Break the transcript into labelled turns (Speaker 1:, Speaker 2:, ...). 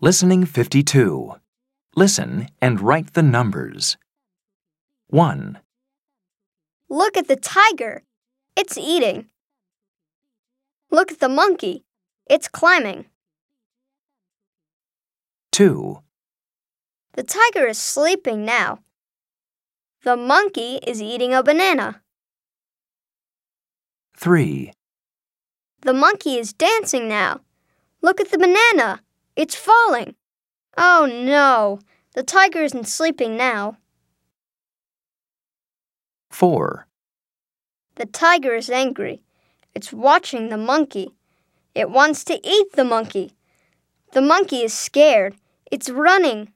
Speaker 1: Listening 52. Listen and write the numbers. 1,
Speaker 2: Look at the tiger. It's eating. Look at the monkey. It's climbing.
Speaker 1: 2,
Speaker 2: The tiger is sleeping now. The monkey is eating a banana.
Speaker 1: 3,
Speaker 2: The monkey is dancing now. Look at the banana. It's falling. Oh no, the tiger isn't sleeping now.
Speaker 1: 4,
Speaker 2: The tiger is angry. It's watching the monkey. It wants to eat the monkey. The monkey is scared. It's running.